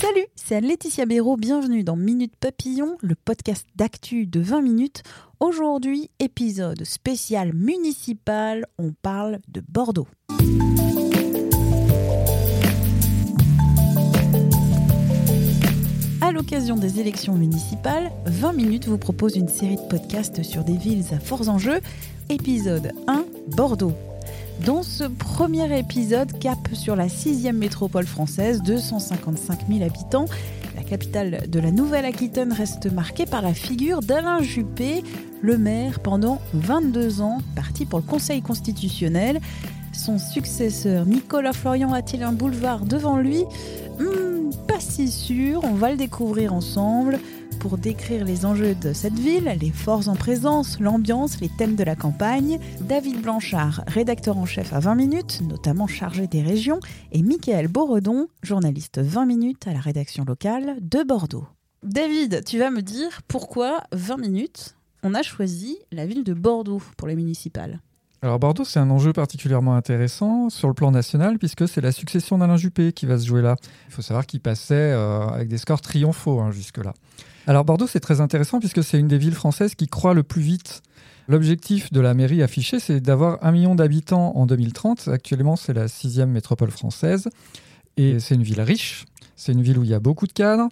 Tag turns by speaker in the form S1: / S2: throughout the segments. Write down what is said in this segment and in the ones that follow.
S1: Salut, c'est Anne-Laetitia Béraud, bienvenue dans Minute Papillon, le podcast d'actu de 20 minutes. Aujourd'hui, épisode spécial municipal, on parle de Bordeaux. À l'occasion des élections municipales, 20 minutes vous propose une série de podcasts sur des villes à forts enjeux. Épisode 1, Bordeaux. Dans ce premier épisode, cap sur la sixième métropole française, 255 000 habitants, la capitale de la Nouvelle-Aquitaine reste marquée par la figure d'Alain Juppé, le maire pendant 22 ans, parti pour le Conseil constitutionnel. Son successeur Nicolas Florian a-t-il un boulevard devant lui? Hmm, Pas si sûr, on va le découvrir ensemble. Pour décrire les enjeux de cette ville, les forces en présence, l'ambiance, les thèmes de la campagne, David Blanchard, rédacteur en chef à 20 minutes, notamment chargé des régions, et Michael Boredon, journaliste 20 minutes à la rédaction locale de Bordeaux. David, tu vas me dire pourquoi 20 minutes on a choisi la ville de Bordeaux pour les municipales.
S2: Alors Bordeaux, c'est un enjeu particulièrement intéressant sur le plan national puisque c'est la succession d'Alain Juppé qui va se jouer là. Il faut savoir qu'il passait euh, avec des scores triomphaux hein, jusque-là. Alors Bordeaux, c'est très intéressant puisque c'est une des villes françaises qui croît le plus vite. L'objectif de la mairie affiché, c'est d'avoir un million d'habitants en 2030. Actuellement, c'est la sixième métropole française. Et c'est une ville riche. C'est une ville où il y a beaucoup de cadres.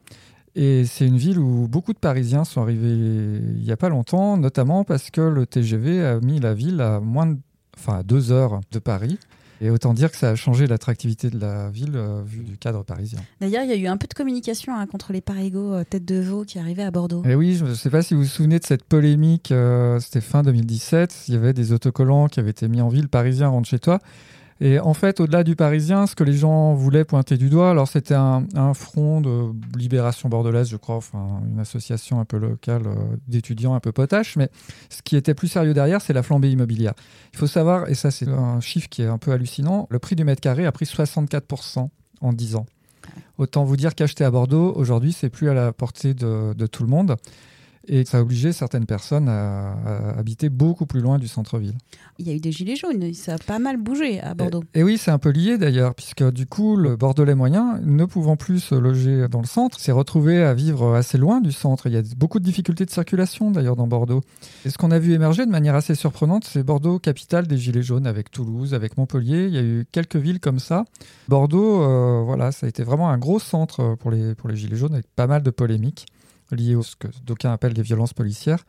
S2: Et c'est une ville où beaucoup de Parisiens sont arrivés il n'y a pas longtemps, notamment parce que le TGV a mis la ville à moins de, enfin à deux heures de Paris. Et autant dire que ça a changé l'attractivité de la ville euh, vu du cadre parisien.
S1: D'ailleurs, il y a eu un peu de communication hein, contre les parigots euh, tête de veau qui arrivaient à Bordeaux.
S2: Et oui, je ne sais pas si vous vous souvenez de cette polémique, euh, c'était fin 2017, il y avait des autocollants qui avaient été mis en ville, Parisien rentre chez toi. Et en fait, au-delà du parisien, ce que les gens voulaient pointer du doigt, alors c'était un, front de libération bordelaise, je crois, enfin une association un peu locale euh, d'étudiants un peu potache, mais ce qui était plus sérieux derrière, c'est la flambée immobilière. Il faut savoir, et ça c'est un chiffre qui est un peu hallucinant, le prix du mètre carré a pris 64% en 10 ans. Autant vous dire qu'acheter à Bordeaux, aujourd'hui, c'est plus à la portée de tout le monde. Et ça a obligé certaines personnes à, à habiter beaucoup plus loin du centre-ville.
S1: Il y a eu des gilets jaunes, ça a pas mal bougé à Bordeaux.
S2: Et, et oui, c'est un peu lié d'ailleurs, puisque du coup, le Bordelais moyen, ne pouvant plus se loger dans le centre, s'est retrouvé à vivre assez loin du centre. Il y a beaucoup de difficultés de circulation d'ailleurs dans Bordeaux. Et ce qu'on a vu émerger de manière assez surprenante, c'est Bordeaux, capitale des Gilets jaunes, avec Toulouse, avec Montpellier. Il y a eu quelques villes comme ça. Bordeaux, euh, voilà, ça a été vraiment un gros centre pour les, pour les Gilets jaunes, avec pas mal de polémiques liées à ce que d'aucuns appellent les violences policières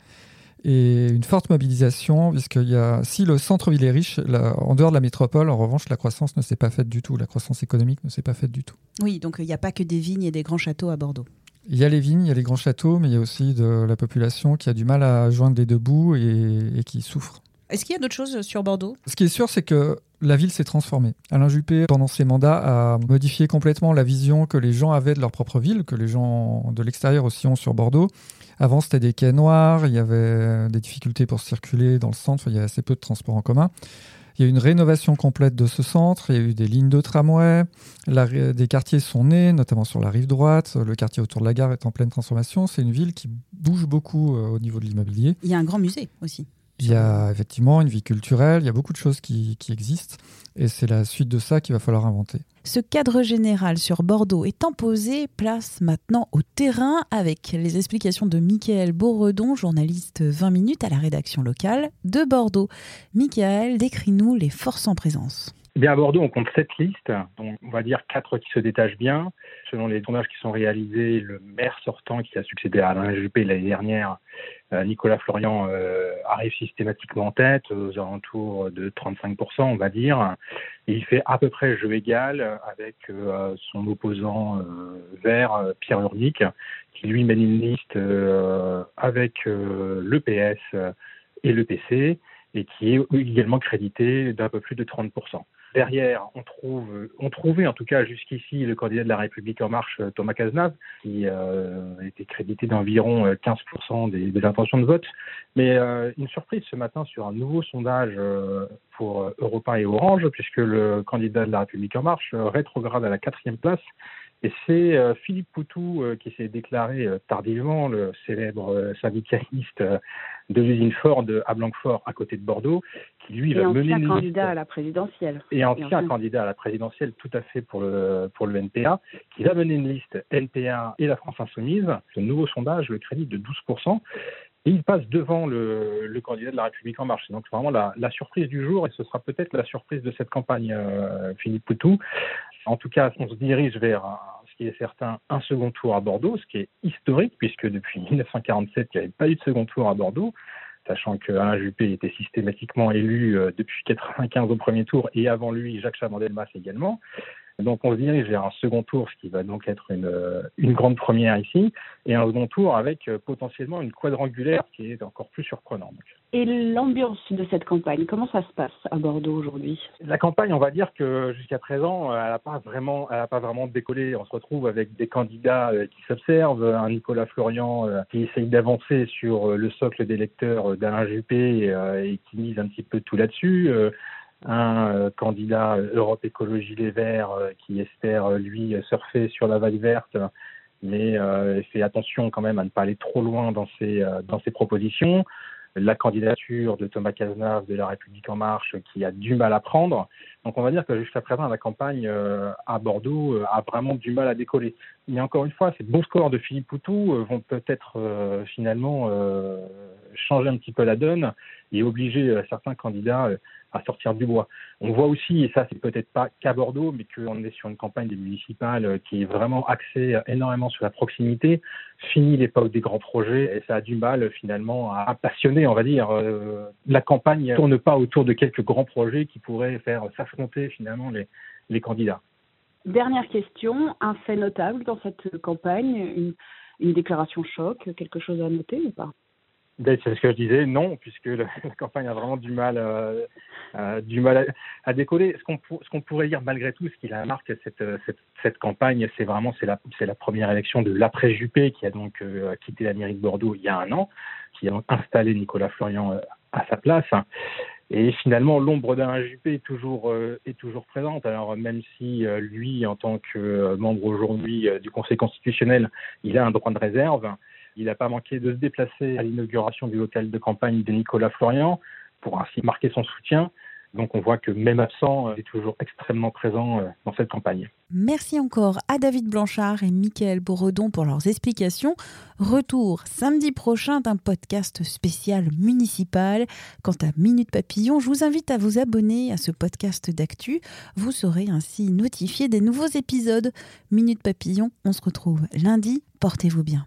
S2: et une forte mobilisation, puisqu'il y a, si le centre-ville est riche, la- en dehors de la métropole, en revanche, la croissance ne s'est pas faite du tout, la croissance économique ne s'est pas faite du tout.
S1: Oui, donc il n'y a pas que des vignes et des grands châteaux à Bordeaux.
S2: Il y a les vignes, il y a les grands châteaux, mais il y a aussi de la population qui a du mal à joindre les deux bouts et, et qui souffre.
S1: Est-ce qu'il y a d'autres choses sur Bordeaux?
S2: Ce qui est sûr, c'est que la ville s'est transformée. Alain Juppé, pendant ses mandats, a modifié complètement la vision que les gens avaient de leur propre ville, que les gens de l'extérieur aussi ont sur Bordeaux. Avant, c'était des quais noirs, il y avait des difficultés pour circuler dans le centre, il y avait assez peu de transports en commun. Il y a eu une rénovation complète de ce centre, il y a eu des lignes de tramway, des quartiers sont nés, notamment sur la rive droite, le quartier autour de la gare est en pleine transformation. C'est une ville qui bouge beaucoup euh, au niveau de l'immobilier.
S1: Il y a un grand musée aussi.
S2: Il y a effectivement une vie culturelle, il y a beaucoup de choses qui, qui existent, et c'est la suite de ça qu'il va falloir inventer.
S1: Ce cadre général sur Bordeaux étant posé, place maintenant au terrain avec les explications de Michael Boredon, journaliste 20 minutes à la rédaction locale de Bordeaux. Michael, décris-nous les forces en présence.
S3: Eh bien, à Bordeaux, on compte sept listes, donc on va dire quatre qui se détachent bien. Selon les sondages qui sont réalisés, le maire sortant qui a succédé à Alain Juppé l'année dernière, Nicolas Florian, euh, arrive systématiquement en tête, aux alentours de 35%, on va dire. Et il fait à peu près jeu égal avec euh, son opposant euh, vert, euh, Pierre Urdic, qui lui mène une liste euh, avec euh, le PS et le PC, et qui est également crédité d'un peu plus de 30%. Derrière, on trouve, on trouvait en tout cas jusqu'ici le candidat de la République en marche, Thomas Cazenave, qui euh, était crédité d'environ 15% des, des, intentions de vote. Mais euh, une surprise ce matin sur un nouveau sondage euh, pour Europa et Orange, puisque le candidat de la République en marche rétrograde à la quatrième place et c'est euh, Philippe Poutou euh, qui s'est déclaré euh, tardivement, le célèbre syndicaliste de l'usine Ford à Blanquefort, à côté de Bordeaux, qui lui va mener
S4: une candidat à la présidentielle.
S3: Et ancien, et ancien candidat à la présidentielle, tout à fait pour le pour le NPA, qui va mener une liste NPA et la France Insoumise. Ce nouveau sondage le crédit de 12 et il passe devant le, le, candidat de la République en marche. Donc vraiment la, la, surprise du jour, et ce sera peut-être la surprise de cette campagne, euh, Philippe Poutou. En tout cas, on se dirige vers ce qui est certain, un second tour à Bordeaux, ce qui est historique, puisque depuis 1947, il n'y avait pas eu de second tour à Bordeaux, sachant qu'Alain Juppé était systématiquement élu euh, depuis 1995 au premier tour, et avant lui, Jacques Chaban-Delmas également. Donc on se dirige vers un second tour, ce qui va donc être une, euh, une grande première ici, et un second tour avec euh, potentiellement une quadrangulaire qui est encore plus surprenante.
S4: Et l'ambiance de cette campagne, comment ça se passe à Bordeaux aujourd'hui?
S3: La campagne, on va dire que jusqu'à présent, elle n'a pas vraiment, elle a pas vraiment décollé. On se retrouve avec des candidats euh, qui s'observent, un Nicolas Florian qui essaye d'avancer sur le socle des lecteurs d'Alain Juppé et qui mise un petit peu tout là-dessus un euh, candidat Europe Écologie Les Verts euh, qui espère, euh, lui, surfer sur la vague verte, mais fait attention quand même à ne pas aller trop loin dans ses, dans ses propositions. La candidature de Thomas Cazenave de La République En Marche qui a du mal à prendre. Donc on va dire que jusqu'à présent, la campagne à Bordeaux a vraiment du mal à décoller. Mais encore une fois, ces bons scores de Philippe Poutou vont peut-être finalement changer un petit peu la donne et obliger certains candidats à sortir du bois. On voit aussi, et ça c'est peut-être pas qu'à Bordeaux, mais qu'on est sur une campagne des municipales euh, qui est vraiment axée euh, énormément sur la proximité. Fini l'époque des grands projets et ça a du mal finalement à passionner, on va dire. Euh, la campagne ne tourne pas autour de quelques grands projets qui pourraient faire s'affronter finalement les, candidats.
S4: Dernière question, un fait notable dans cette campagne, une, déclaration choc, quelque chose à noter ou pas?
S3: C'est ce que je disais, non, puisque la, campagne a vraiment du mal, euh, euh, du mal à, décoller. Ce qu'on, pourrait dire malgré tout, ce qui la marque cette, cette campagne, c'est vraiment c'est la, première élection de l'après Juppé qui a donc euh, quitté la mairie de Bordeaux il y a un an, qui a installé Nicolas Florian euh, à sa place. Et finalement, l'ombre d'un Juppé est toujours est toujours présente. Alors même si lui, en tant que membre aujourd'hui du Conseil constitutionnel, il a un droit de réserve il n'a pas manqué de se déplacer à l'inauguration du local de campagne de Nicolas Florian pour ainsi marquer son soutien. Donc on voit que même absent, il est toujours extrêmement présent euh, dans cette campagne.
S1: Merci encore à David Blanchard et Mickaël Bourdon pour leurs explications. Retour samedi prochain d'un podcast spécial municipal. Quant à Minute Papillon, je vous invite à vous abonner à ce podcast d'actu. Vous serez ainsi notifié des nouveaux épisodes. Minute Papillon, on se retrouve lundi. Portez-vous bien.